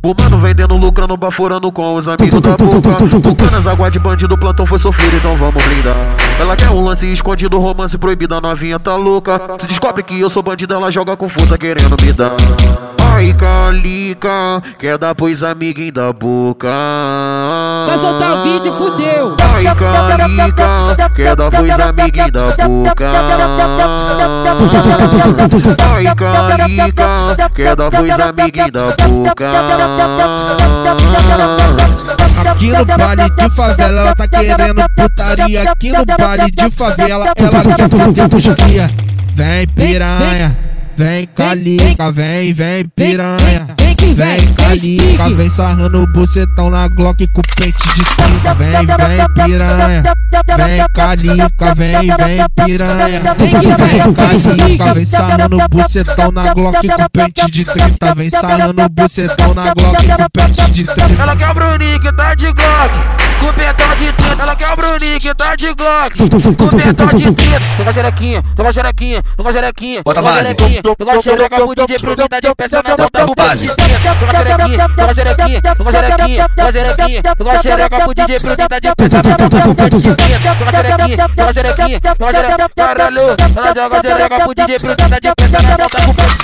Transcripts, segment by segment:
Fumando, vendendo, lucrando, baforando com os amigos da boca. Bucanas, água de bandido, plantão foi sofrido, então vamos brindar. Ela quer um lance escondido, romance proibido, a novinha tá louca. Se descobre que eu sou bandido, ela joga com força querendo me dar. Ai, calica, quer dar pois amiguinho da boca. Vai soltar o beat, fudeu. Ai, calica, quer dar pois amiguinho da boca. Calica, quer dar pois amiguinho da boca. Aqui no baile de favela, ela tá querendo putaria. Aqui no baile de favela, ela quer foder cria. Vem piranha, vem calica, vem, vem piranha. Vem calica, vem sarrando o bucetão na Glock com pente de 30. Vem, vem piranha, vem calica, vem, vem piranha. Vem calica, vem sarrando o bucetão na Glock com pente de 30. Vem sarrando o bucetão na Glock com pente de 30. Ela quer o Bruninho que tá de Glock, com pentão de 30. Ela quer o Bruninho que tá de Glock, com pentão de 30. Toca xerequinha, toca xerequinha, toca xerequinha. Bota base. xerequinha. Toca xereca pro DJ pro tá de peça na bota pro Base. Toca xerequinha, toca xerequinha, toca xerequinha, toca xerequinha. Toca xereca pro DJ pro tá de peça na bota pro base. Toca xerequinha, toca xerequinha, toca xerequinha. Caralho, ela joga xereca pro DJ pro tá de peça na bota pro base.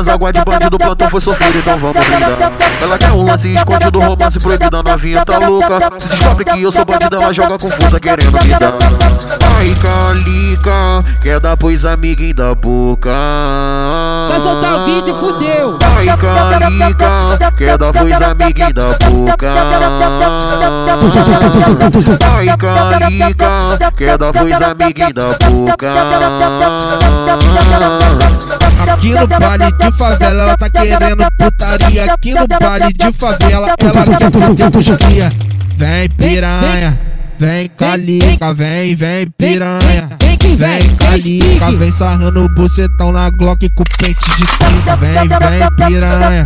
Bucanas, água de bandido, plantão foi sofrido, então vamos brindar. Ela quer um lance escondido, romance proibido, a novinha tá louca. Se descobre que eu sou bandido, ela joga com força querendo me dar. Ai, calica, quer dar pois amiguinho da boca. Vai soltar o beat, fudeu. Ai, calica, quer dar pois amiguinho da boca. Ai, calica, quer dar pois amiguinho da boca. Aqui no baile de favela, ela tá querendo putaria. Aqui no baile de favela, ela quer foder com cria. Vem piranha, vem calica, vem, vem piranha. Vem calica, vem sarrando o bucetão na Glock com pente de 30. Vem, vem piranha,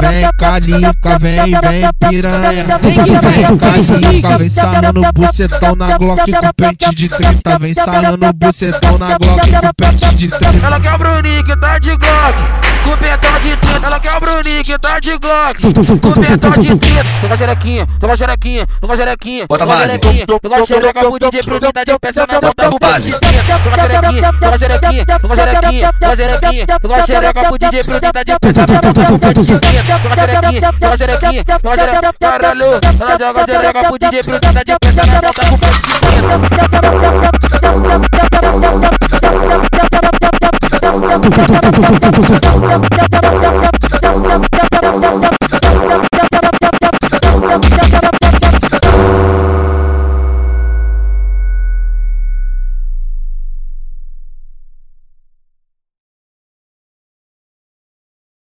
vem calica, vem, vem piranha. Vem calica, vem sarrando bucetão na Glock com pente de 30. Vem sarrando o bucetão na Glock com pente de 30. Ela quer o Bruninho que tá de Glock, com pentão de 30. Ela quer o Bruninho que tá de Glock, com pentão de 30. Toca xerequinha, toca xerequinha, toca xerequinha. Bota base. Toca xereca pro DJ pro tá de peça na bota pro Base. base. Toca xerequinha, toca xerequinha, toca xerequinha, toca xerequinha. Toca xereca pro DJ pro tá de peça na bota pro base. Toca xerequinha, toca xerequinha, toca xerequinha. Caralho, ela joga xereca pro DJ pro tá de peça na bota pro base.